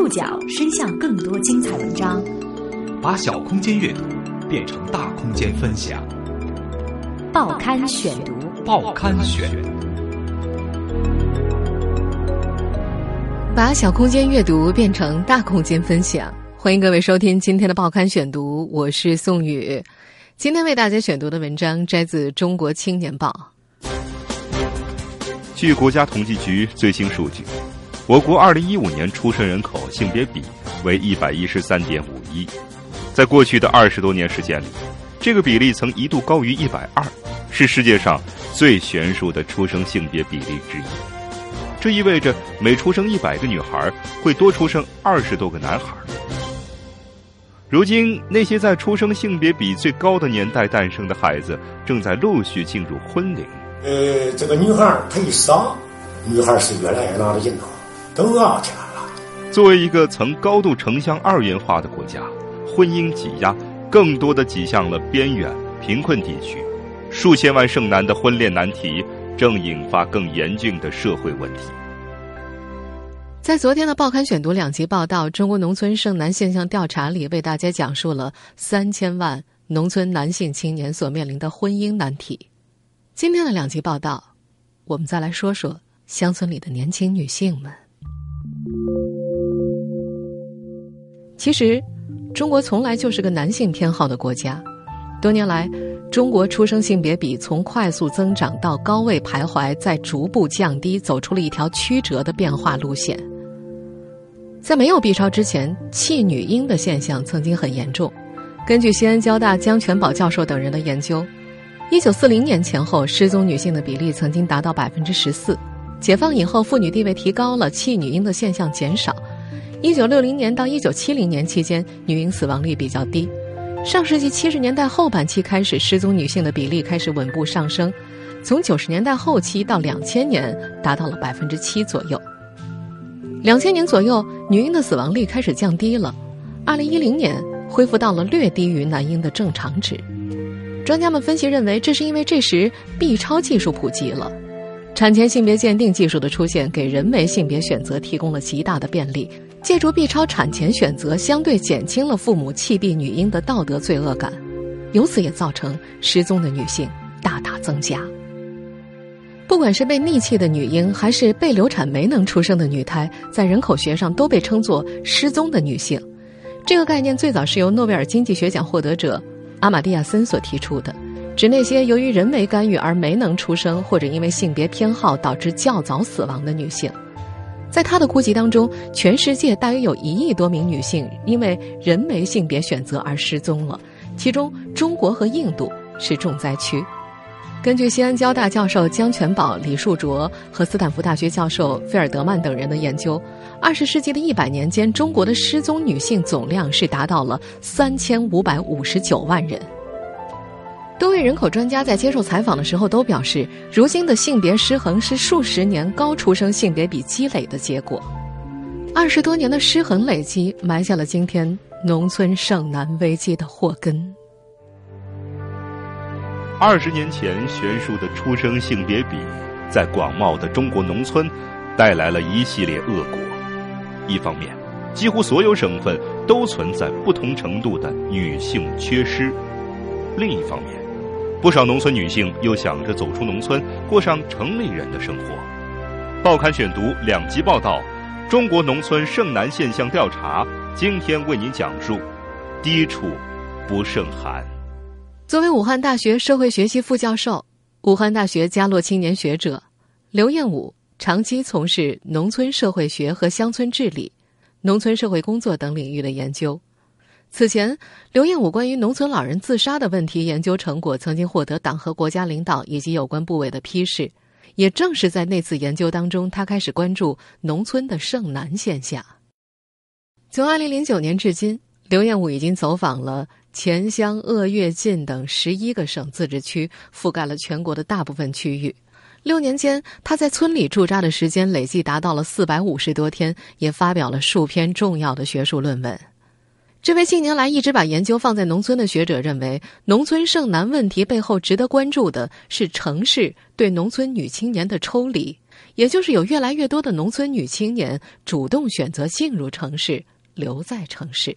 触角伸向更多精彩文章，把小空间阅读变成大空间分享。报刊选读，报刊选，把小空间阅读变成大空间分享。欢迎各位收听今天的报刊选读，我是宋宇。今天为大家选读的文章摘自《中国青年报》。据国家统计局最新数据，我国二零一五年出生人口性别比为一百一十三点五一，在过去的二十多年时间里，这个比例曾一度高于一百二，是世界上最悬殊的出生性别比例之一。这意味着每出生一百个女孩，会多出生二十多个男孩。如今，那些在出生性别比最高的年代诞生的孩子，正在陆续进入婚龄。呃，这个女孩她一生，女孩是越来越拿着劲了，都饿起来了。作为一个曾高度城乡二元化的国家，婚姻挤压更多的挤向了边远贫困地区，数千万剩男的婚恋难题正引发更严峻的社会问题。在昨天的报刊选读两集报道《中国农村剩男现象调查》里，为大家讲述了三千万农村男性青年所面临的婚姻难题。今天的两集报道，我们再来说说乡村里的年轻女性们。其实，中国从来就是个男性偏好的国家。多年来，中国出生性别比从快速增长到高位徘徊，再逐步降低，走出了一条曲折的变化路线。在没有 B 超之前，弃女婴的现象曾经很严重。根据西安交大江全宝教授等人的研究。一九四零年前后，失踪女性的比例曾经达到百分之十四。解放以后，妇女地位提高了，弃女婴的现象减少。一九六零年到一九七零年期间，女婴死亡率比较低。上世纪七十年代后半期开始，失踪女性的比例开始稳步上升。从九十年代后期到两千年，达到了百分之七左右。两千年左右，女婴的死亡率开始降低了。二零一零年，恢复到了略低于男婴的正常值。专家们分析认为，这是因为这时 B 超技术普及了，产前性别鉴定技术的出现，给人为性别选择提供了极大的便利。借助 B 超产前选择，相对减轻了父母弃婢女婴的道德罪恶感，由此也造成失踪的女性大大增加。不管是被溺弃的女婴，还是被流产没能出生的女胎，在人口学上都被称作失踪的女性。这个概念最早是由诺贝尔经济学奖获得者。阿玛蒂亚森所提出的，指那些由于人为干预而没能出生，或者因为性别偏好导致较早死亡的女性。在他的估计当中，全世界大约有一亿多名女性因为人为性别选择而失踪了，其中中国和印度是重灾区。根据西安交大教授江全宝、李树卓和斯坦福大学教授菲尔德曼等人的研究，二十世纪的一百年间，中国的失踪女性总量是达到了三千五百五十九万人。多位人口专家在接受采访的时候都表示，如今的性别失衡是数十年高出生性别比积累的结果。二十多年的失衡累积，埋下了今天农村剩男危机的祸根。二十年前悬殊的出生性别比，在广袤的中国农村带来了一系列恶果。一方面，几乎所有省份都存在不同程度的女性缺失；另一方面，不少农村女性又想着走出农村，过上城里人的生活。报刊选读两集报道：中国农村剩男现象调查，今天为您讲述：低处不胜寒。作为武汉大学社会学系副教授、武汉大学嘉洛青年学者，刘彦武长期从事农村社会学和乡村治理、农村社会工作等领域的研究。此前，刘彦武关于农村老人自杀的问题研究成果曾经获得党和国家领导以及有关部委的批示。也正是在那次研究当中，他开始关注农村的剩男现象。从二零零九年至今，刘彦武已经走访了。黔湘鄂粤晋等十一个省自治区，覆盖了全国的大部分区域。六年间，他在村里驻扎的时间累计达到了四百五十多天，也发表了数篇重要的学术论文。这位近年来一直把研究放在农村的学者认为，农村剩男问题背后值得关注的是城市对农村女青年的抽离，也就是有越来越多的农村女青年主动选择进入城市，留在城市。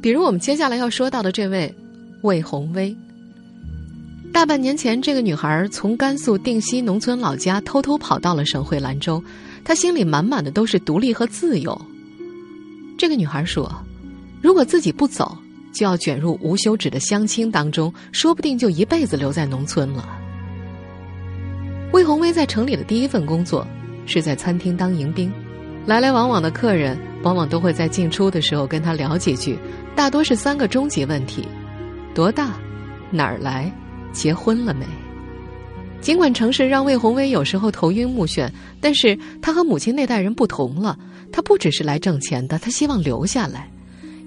比如我们接下来要说到的这位魏红薇。大半年前，这个女孩从甘肃定西农村老家偷偷跑到了省会兰州，她心里满满的都是独立和自由。这个女孩说：“如果自己不走，就要卷入无休止的相亲当中，说不定就一辈子留在农村了。”魏红薇在城里的第一份工作是在餐厅当迎宾，来来往往的客人往往都会在进出的时候跟她聊几句，大多是三个终极问题：多大、哪儿来、结婚了没？尽管城市让魏红薇有时候头晕目眩，但是她和母亲那代人不同了，他不只是来挣钱的，他希望留下来。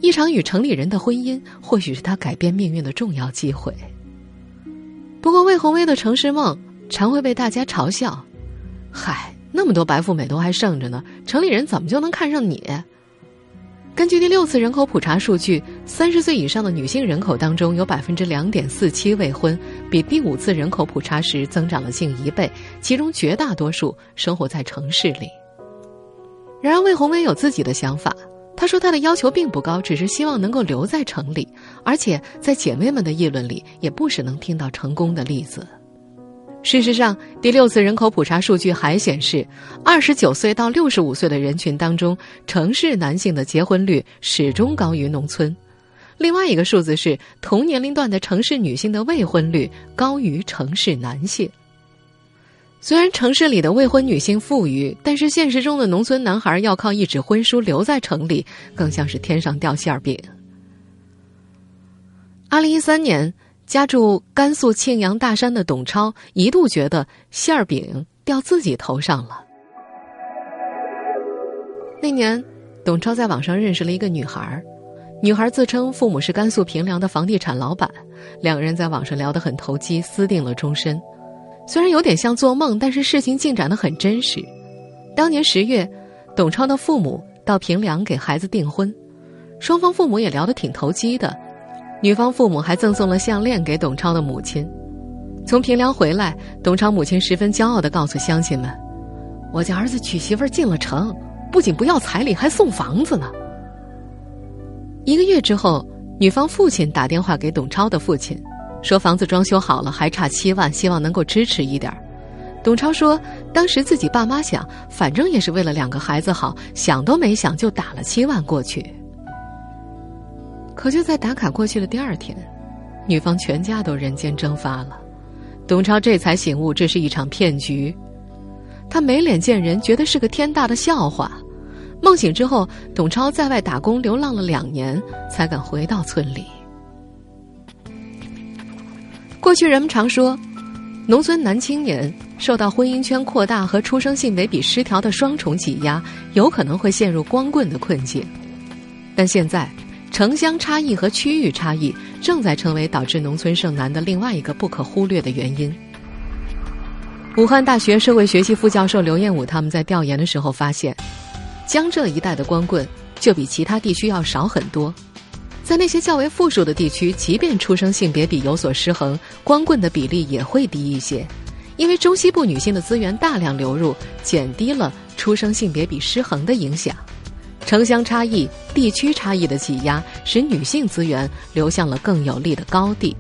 一场与城里人的婚姻，或许是他改变命运的重要机会。不过，魏红薇的城市梦。常会被大家嘲笑，嗨，那么多白富美都还剩着呢，城里人怎么就能看上你？根据第六次人口普查数据，三十岁以上的女性人口当中有百分之两点四七未婚，比第五次人口普查时增长了近一倍，其中绝大多数生活在城市里。然而，魏红梅有自己的想法，她说她的要求并不高，只是希望能够留在城里，而且在姐妹们的议论里，也不时能听到成功的例子。事实上，第六次人口普查数据还显示，二十九岁到六十五岁的人群当中，城市男性的结婚率始终高于农村。另外一个数字是，同年龄段的城市女性的未婚率高于城市男性。虽然城市里的未婚女性富裕，但是现实中的农村男孩要靠一纸婚书留在城里，更像是天上掉馅儿饼。二零一三年。家住甘肃庆阳大山的董超一度觉得馅儿饼掉自己头上了。那年，董超在网上认识了一个女孩，女孩自称父母是甘肃平凉的房地产老板，两个人在网上聊得很投机，私定了终身。虽然有点像做梦，但是事情进展的很真实。当年十月，董超的父母到平凉给孩子订婚，双方父母也聊得挺投机的。女方父母还赠送了项链给董超的母亲。从平凉回来，董超母亲十分骄傲地告诉乡亲们：“我家儿子娶媳妇进了城，不仅不要彩礼，还送房子呢。”一个月之后，女方父亲打电话给董超的父亲，说房子装修好了，还差七万，希望能够支持一点。董超说：“当时自己爸妈想，反正也是为了两个孩子好，想都没想就打了七万过去。”可就在打卡过去的第二天，女方全家都人间蒸发了。董超这才醒悟，这是一场骗局。他没脸见人，觉得是个天大的笑话。梦醒之后，董超在外打工流浪了两年，才敢回到村里。过去人们常说，农村男青年受到婚姻圈扩大和出生性别比失调的双重挤压，有可能会陷入光棍的困境。但现在。城乡差异和区域差异正在成为导致农村剩男的另外一个不可忽略的原因。武汉大学社会学系副教授刘彦武他们在调研的时候发现，江浙一带的光棍就比其他地区要少很多。在那些较为富庶的地区，即便出生性别比有所失衡，光棍的比例也会低一些，因为中西部女性的资源大量流入，减低了出生性别比失衡的影响。城乡差异、地区差异的挤压，使女性资源流向了更有利的高地。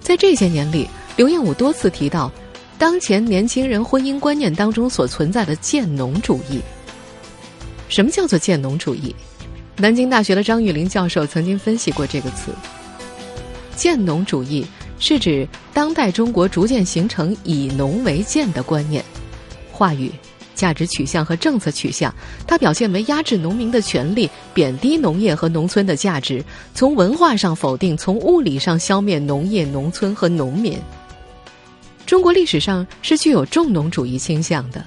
在这些年里，刘彦武多次提到，当前年轻人婚姻观念当中所存在的贱农主义。什么叫做贱农主义？南京大学的张玉林教授曾经分析过这个词。建农主义是指当代中国逐渐形成以农为建的观念。话语。价值取向和政策取向，它表现为压制农民的权利，贬低农业和农村的价值；从文化上否定，从物理上消灭农业、农村和农民。中国历史上是具有重农主义倾向的，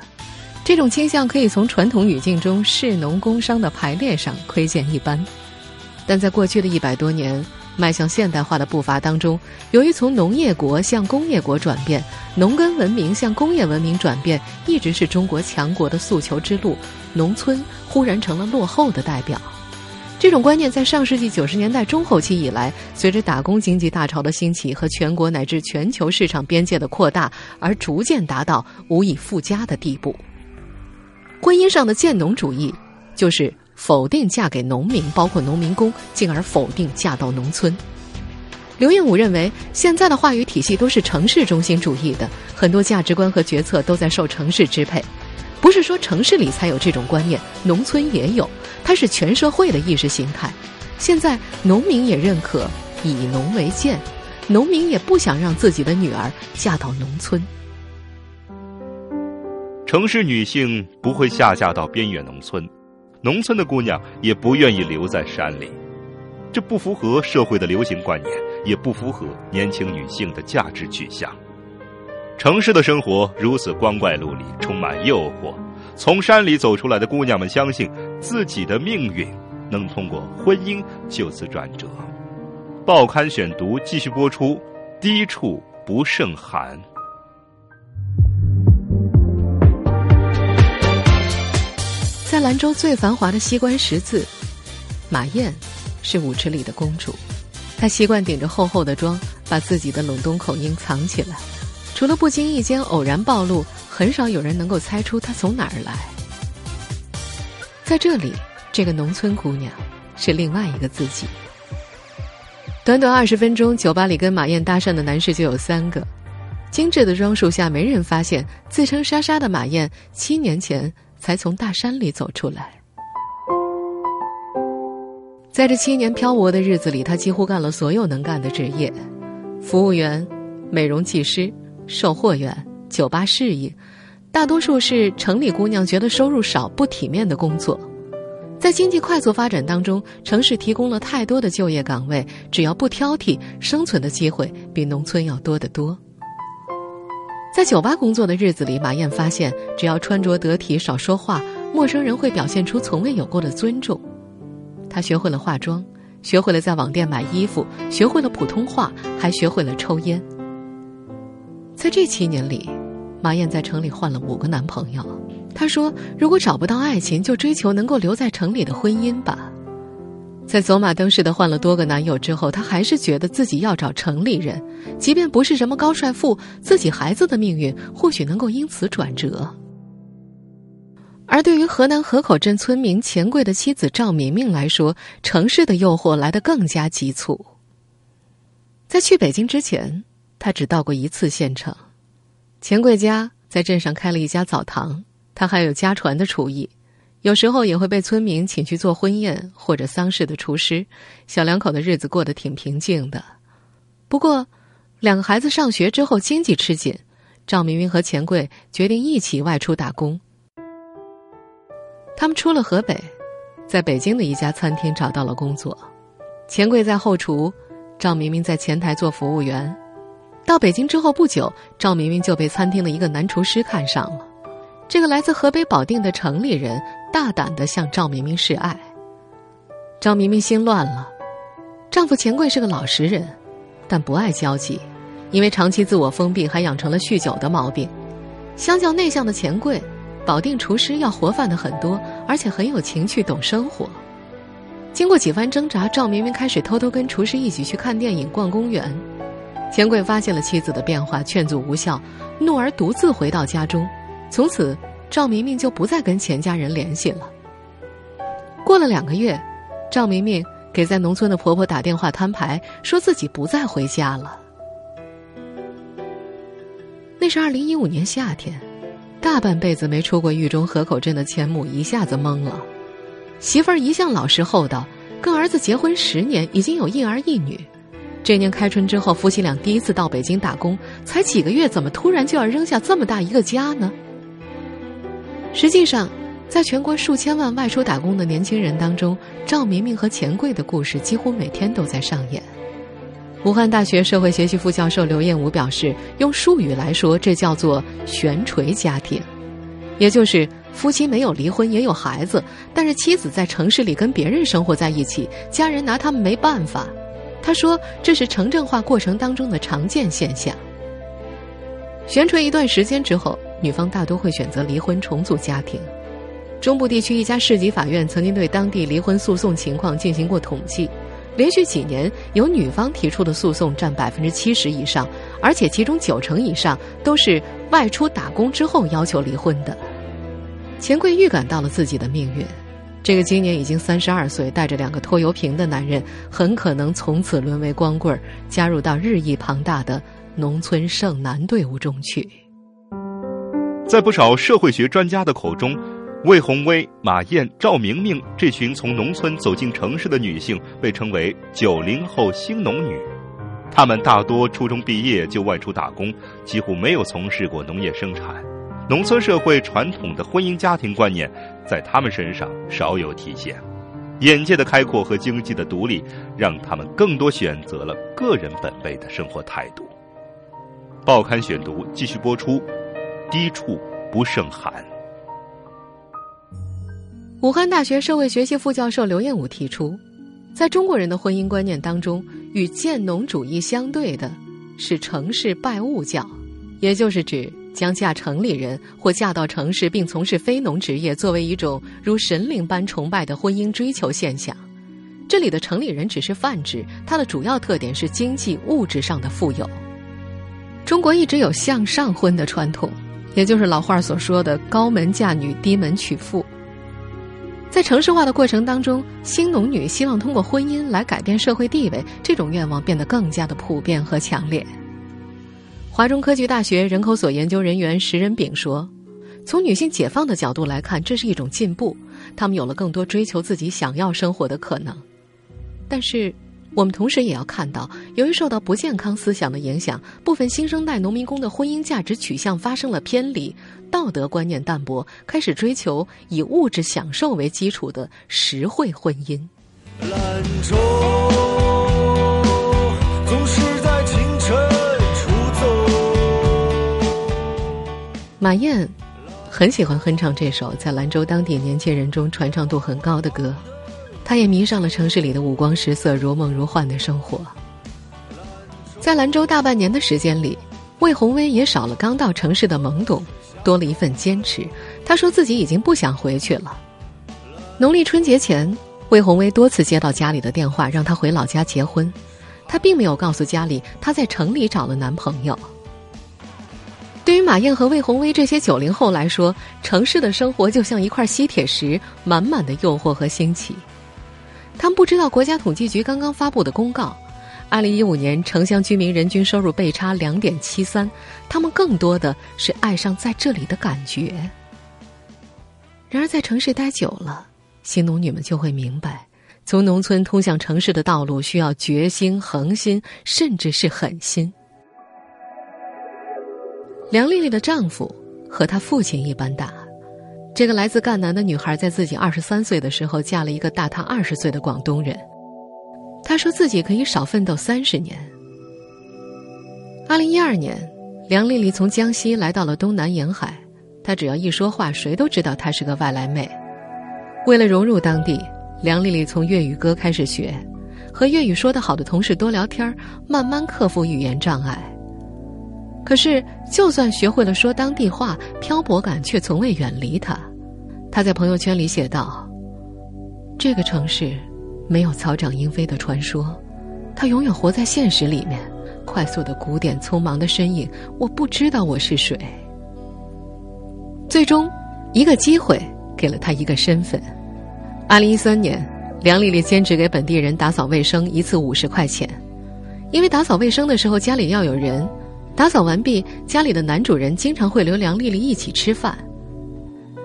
这种倾向可以从传统语境中士农工商的排列上窥见一斑，但在过去的一百多年。迈向现代化的步伐当中，由于从农业国向工业国转变，农耕文明向工业文明转变，一直是中国强国的诉求之路。农村忽然成了落后的代表，这种观念在上世纪九十年代中后期以来，随着打工经济大潮的兴起和全国乃至全球市场边界的扩大，而逐渐达到无以复加的地步。婚姻上的建农主义，就是否定嫁给农民，包括农民工，进而否定嫁到农村。刘彦武认为，现在的话语体系都是城市中心主义的，很多价值观和决策都在受城市支配。不是说城市里才有这种观念，农村也有，它是全社会的意识形态。现在农民也认可以农为鉴，农民也不想让自己的女儿嫁到农村。城市女性不会下嫁到边远农村，农村的姑娘也不愿意留在山里，这不符合社会的流行观念，也不符合年轻女性的价值取向。城市的生活如此光怪陆离，充满诱惑。从山里走出来的姑娘们相信自己的命运能通过婚姻就此转折。报刊选读继续播出：低处不胜寒。在兰州最繁华的西关十字，马燕是舞池里的公主。她习惯顶着厚厚的妆，把自己的冷东口音藏起来。除了不经意间偶然暴露，很少有人能够猜出她从哪儿来。在这里，这个农村姑娘是另外一个自己。短短二十分钟，酒吧里跟马燕搭讪的男士就有三个。精致的装束下，没人发现自称莎莎的马燕七年前才从大山里走出来。在这七年漂泊的日子里，他几乎干了所有能干的职业：服务员、美容技师。售货员、酒吧侍应，大多数是城里姑娘觉得收入少、不体面的工作。在经济快速发展当中，城市提供了太多的就业岗位，只要不挑剔，生存的机会比农村要多得多。在酒吧工作的日子里，马燕发现，只要穿着得体、少说话，陌生人会表现出从未有过的尊重。她学会了化妆，学会了在网店买衣服，学会了普通话，还学会了抽烟。在这七年里，马燕在城里换了五个男朋友。她说：“如果找不到爱情，就追求能够留在城里的婚姻吧。”在走马灯似的换了多个男友之后，她还是觉得自己要找城里人，即便不是什么高帅富，自己孩子的命运或许能够因此转折。而对于河南河口镇村民钱贵的妻子赵明明来说，城市的诱惑来得更加急促。在去北京之前。他只到过一次县城，钱贵家在镇上开了一家澡堂，他还有家传的厨艺，有时候也会被村民请去做婚宴或者丧事的厨师，小两口的日子过得挺平静的。不过，两个孩子上学之后，经济吃紧，赵明明和钱贵决定一起外出打工。他们出了河北，在北京的一家餐厅找到了工作，钱贵在后厨，赵明明在前台做服务员。到北京之后不久，赵明明就被餐厅的一个男厨师看上了。这个来自河北保定的城里人大胆的向赵明明示爱。赵明明心乱了，丈夫钱贵是个老实人，但不爱交际，因为长期自我封闭，还养成了酗酒的毛病。相较内向的钱贵，保定厨师要活泛的很多，而且很有情趣，懂生活。经过几番挣扎，赵明明开始偷偷跟厨师一起去看电影、逛公园。钱贵发现了妻子的变化，劝阻无效，怒而独自回到家中。从此，赵明明就不再跟钱家人联系了。过了两个月，赵明明给在农村的婆婆打电话摊牌，说自己不再回家了。那是二零一五年夏天，大半辈子没出过狱中河口镇的钱母一下子懵了。媳妇儿一向老实厚道，跟儿子结婚十年，已经有一儿一女。这年开春之后，夫妻俩第一次到北京打工，才几个月，怎么突然就要扔下这么大一个家呢？实际上，在全国数千万外出打工的年轻人当中，赵明明和钱贵的故事几乎每天都在上演。武汉大学社会学系副教授刘彦武表示，用术语来说，这叫做“悬垂家庭”，也就是夫妻没有离婚，也有孩子，但是妻子在城市里跟别人生活在一起，家人拿他们没办法。他说：“这是城镇化过程当中的常见现象。悬垂一段时间之后，女方大多会选择离婚重组家庭。中部地区一家市级法院曾经对当地离婚诉讼情况进行过统计，连续几年由女方提出的诉讼占百分之七十以上，而且其中九成以上都是外出打工之后要求离婚的。钱柜预感到了自己的命运，这个今年已经三十二岁、带着两个拖油瓶的男人，很可能从此沦为光棍，加入到日益庞大的农村剩男队伍中去。在不少社会学专家的口中，魏红薇、马燕、赵明明这群从农村走进城市的女性被称为“九零后新农女”。她们大多初中毕业就外出打工，几乎没有从事过农业生产。农村社会传统的婚姻家庭观念在她们身上少有体现。眼界的开阔和经济的独立，让他们更多选择了个人本位的生活态度。报刊选读继续播出。低处不胜寒。武汉大学社会学系副教授刘彦武提出，在中国人的婚姻观念当中，与建农主义相对的是城市拜物教，也就是指将嫁城里人或嫁到城市并从事非农职业作为一种如神灵般崇拜的婚姻追求现象。这里的城里人只是泛指，它的主要特点是经济物质上的富有。中国一直有向上婚的传统。也就是老话所说的“高门嫁女，低门娶妇”。在城市化的过程当中，新农女希望通过婚姻来改变社会地位，这种愿望变得更加的普遍和强烈。华中科技大学人口所研究人员石仁炳说：“从女性解放的角度来看，这是一种进步，她们有了更多追求自己想要生活的可能。但是。”我们同时也要看到，由于受到不健康思想的影响，部分新生代农民工的婚姻价值取向发生了偏离，道德观念淡薄，开始追求以物质享受为基础的实惠婚姻。兰州总是在清晨出走。马燕很喜欢哼唱这首在兰州当地年轻人中传唱度很高的歌。他也迷上了城市里的五光十色、如梦如幻的生活。在兰州大半年的时间里，魏红薇也少了刚到城市的懵懂，多了一份坚持。他说自己已经不想回去了。农历春节前，魏红薇多次接到家里的电话，让她回老家结婚。她并没有告诉家里她在城里找了男朋友。对于马燕和魏红薇这些九零后来说，城市的生活就像一块吸铁石，满满的诱惑和新奇。他们不知道国家统计局刚刚发布的公告，二零一五年城乡居民人均收入倍差两点七三，他们更多的是爱上在这里的感觉。然而，在城市待久了，新农女们就会明白，从农村通向城市的道路需要决心、恒心，甚至是狠心。梁丽丽的丈夫和她父亲一般大。这个来自赣南的女孩，在自己二十三岁的时候，嫁了一个大她二十岁的广东人。她说自己可以少奋斗三十年。二零一二年，梁丽丽从江西来到了东南沿海。她只要一说话，谁都知道她是个外来妹。为了融入当地，梁丽丽从粤语歌开始学，和粤语说得好的同事多聊天，慢慢克服语言障碍。可是，就算学会了说当地话，漂泊感却从未远离他。他在朋友圈里写道：“这个城市没有草长莺飞的传说，他永远活在现实里面。快速的鼓点，匆忙的身影，我不知道我是谁。”最终，一个机会给了他一个身份。二零一三年，梁丽丽兼职给本地人打扫卫生，一次五十块钱。因为打扫卫生的时候家里要有人。打扫完毕，家里的男主人经常会留梁丽丽一起吃饭。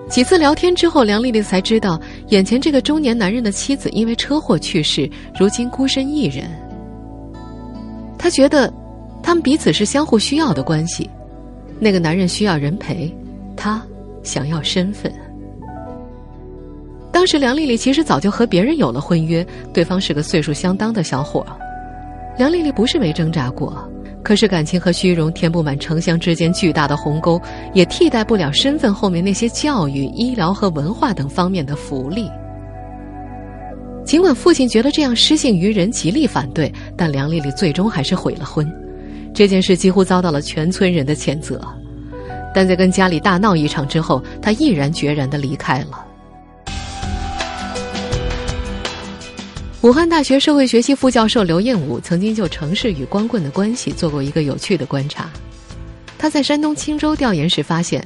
几次聊天之后，梁丽丽才知道，眼前这个中年男人的妻子因为车祸去世，如今孤身一人。她觉得，他们彼此是相互需要的关系。那个男人需要人陪，他想要身份。当时梁丽丽其实早就和别人有了婚约，对方是个岁数相当的小伙。梁丽丽不是没挣扎过。可是感情和虚荣填不满城乡之间巨大的鸿沟，也替代不了身份后面那些教育、医疗和文化等方面的福利。尽管父亲觉得这样失信于人，极力反对，但梁丽丽最终还是悔了婚。这件事几乎遭到了全村人的谴责，但在跟家里大闹一场之后，她毅然决然的离开了。武汉大学社会学系副教授刘彦武曾经就城市与光棍的关系做过一个有趣的观察。他在山东青州调研时发现，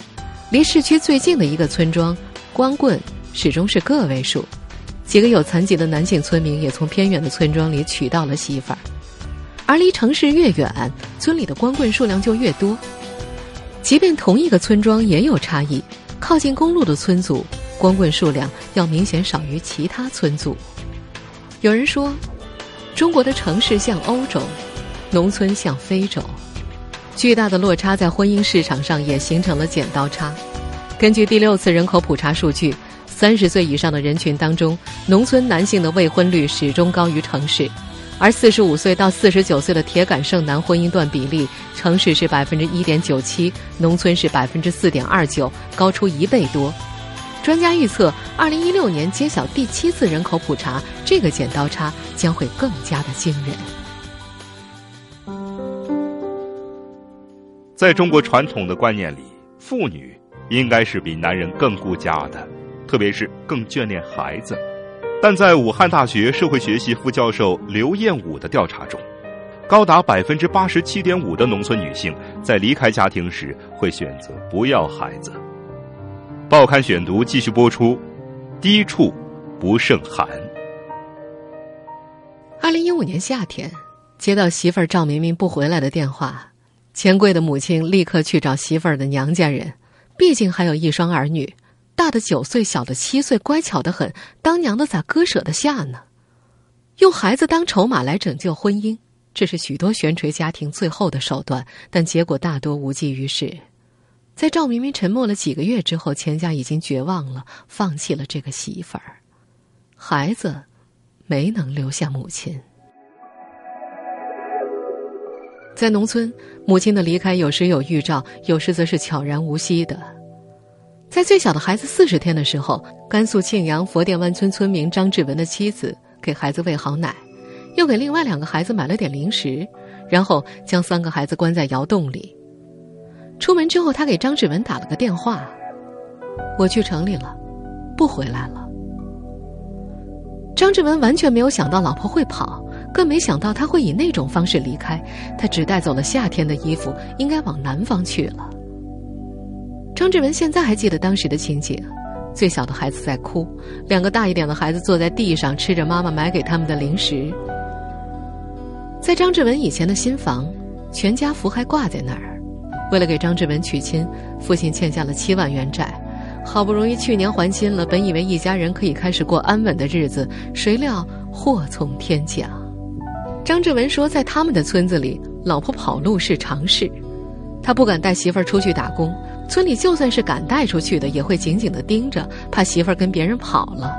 离市区最近的一个村庄，光棍始终是个位数。几个有残疾的男性村民也从偏远的村庄里娶到了媳妇儿，而离城市越远，村里的光棍数量就越多。即便同一个村庄也有差异，靠近公路的村组，光棍数量要明显少于其他村组。有人说，中国的城市像欧洲，农村像非洲，巨大的落差在婚姻市场上也形成了剪刀差。根据第六次人口普查数据，三十岁以上的人群当中，农村男性的未婚率始终高于城市，而四十五岁到四十九岁的铁杆剩男婚姻段比例，城市是百分之一点九七，农村是百分之四点二九，高出一倍多。专家预测，二零一六年揭晓第七次人口普查，这个剪刀差将会更加的惊人。在中国传统的观念里，妇女应该是比男人更顾家的，特别是更眷恋孩子。但在武汉大学社会学系副教授刘彦武的调查中，高达百分之八十七点五的农村女性在离开家庭时会选择不要孩子。报刊选读继续播出，低处不胜寒。二零一五年夏天，接到媳妇儿赵明明不回来的电话，钱贵的母亲立刻去找媳妇儿的娘家人，毕竟还有一双儿女，大的九岁，小的七岁，乖巧的很，当娘的咋割舍得下呢？用孩子当筹码来拯救婚姻，这是许多悬垂家庭最后的手段，但结果大多无济于事。在赵明明沉默了几个月之后，钱家已经绝望了，放弃了这个媳妇儿，孩子没能留下母亲。在农村，母亲的离开有时有预兆，有时则是悄然无息的。在最小的孩子四十天的时候，甘肃庆阳佛殿湾村村民张志文的妻子给孩子喂好奶，又给另外两个孩子买了点零食，然后将三个孩子关在窑洞里。出门之后，他给张志文打了个电话：“我去城里了，不回来了。”张志文完全没有想到老婆会跑，更没想到他会以那种方式离开。他只带走了夏天的衣服，应该往南方去了。张志文现在还记得当时的情景：最小的孩子在哭，两个大一点的孩子坐在地上吃着妈妈买给他们的零食。在张志文以前的新房，全家福还挂在那儿。为了给张志文娶亲，父亲欠下了七万元债，好不容易去年还清了，本以为一家人可以开始过安稳的日子，谁料祸从天降。张志文说，在他们的村子里，老婆跑路是常事，他不敢带媳妇儿出去打工，村里就算是敢带出去的，也会紧紧的盯着，怕媳妇儿跟别人跑了。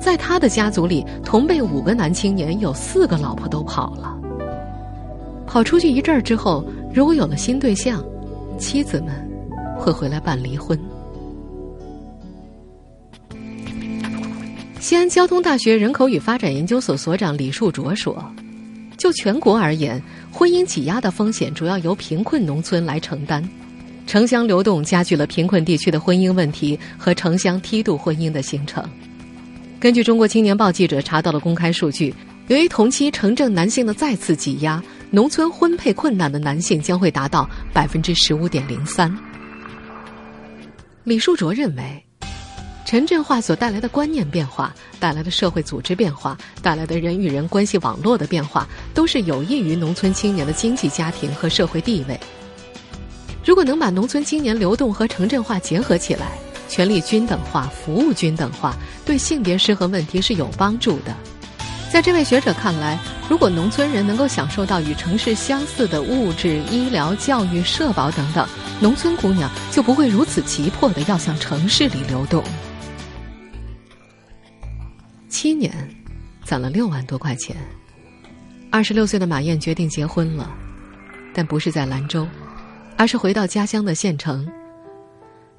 在他的家族里，同辈五个男青年有四个老婆都跑了，跑出去一阵儿之后，如果有了新对象。妻子们会回来办离婚。西安交通大学人口与发展研究所所长李树卓说：“就全国而言，婚姻挤压的风险主要由贫困农村来承担。城乡流动加剧了贫困地区的婚姻问题和城乡梯度婚姻的形成。根据中国青年报记者查到的公开数据，由于同期城镇男性的再次挤压。”农村婚配困难的男性将会达到百分之十五点零三。李树卓认为，城镇化所带来的观念变化、带来的社会组织变化、带来的人与人关系网络的变化，都是有益于农村青年的经济、家庭和社会地位。如果能把农村青年流动和城镇化结合起来，权力均等化、服务均等化，对性别失衡问题是有帮助的。在这位学者看来，如果农村人能够享受到与城市相似的物质、医疗、教育、社保等等，农村姑娘就不会如此急迫的要向城市里流动。七年，攒了六万多块钱，二十六岁的马燕决定结婚了，但不是在兰州，而是回到家乡的县城。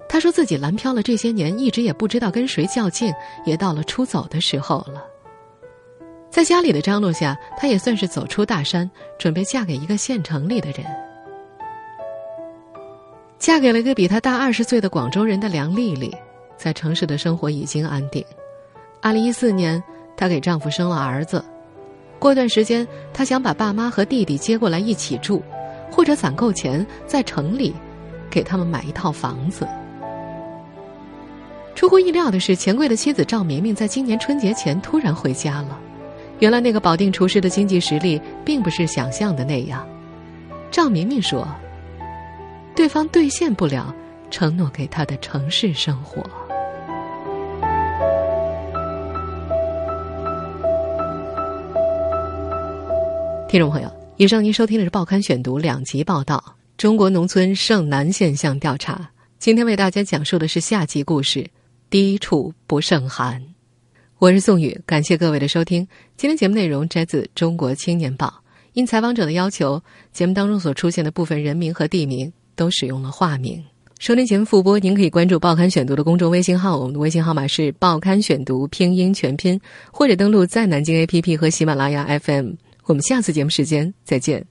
她说自己蓝漂了这些年，一直也不知道跟谁较劲，也到了出走的时候了。在家里的张罗下，她也算是走出大山，准备嫁给一个县城里的人。嫁给了一个比她大二十岁的广州人的梁丽丽，在城市的生活已经安定。二零一四年，她给丈夫生了儿子。过段时间，她想把爸妈和弟弟接过来一起住，或者攒够钱在城里给他们买一套房子。出乎意料的是，钱柜的妻子赵明明在今年春节前突然回家了。原来，那个保定厨师的经济实力并不是想象的那样。赵明明说：“对方兑现不了承诺给他的城市生活。”听众朋友，以上您收听的是《报刊选读》两集报道《中国农村剩男现象调查》。今天为大家讲述的是下集故事。低处不胜寒，我是宋宇，感谢各位的收听。今天节目内容摘自《中国青年报》，因采访者的要求，节目当中所出现的部分人名和地名都使用了化名。收听节目复播，您可以关注《报刊选读》的公众微信号，我们的微信号码是“报刊选读”拼音全拼，或者登录在南京 APP 和喜马拉雅 FM。我们下次节目时间再见。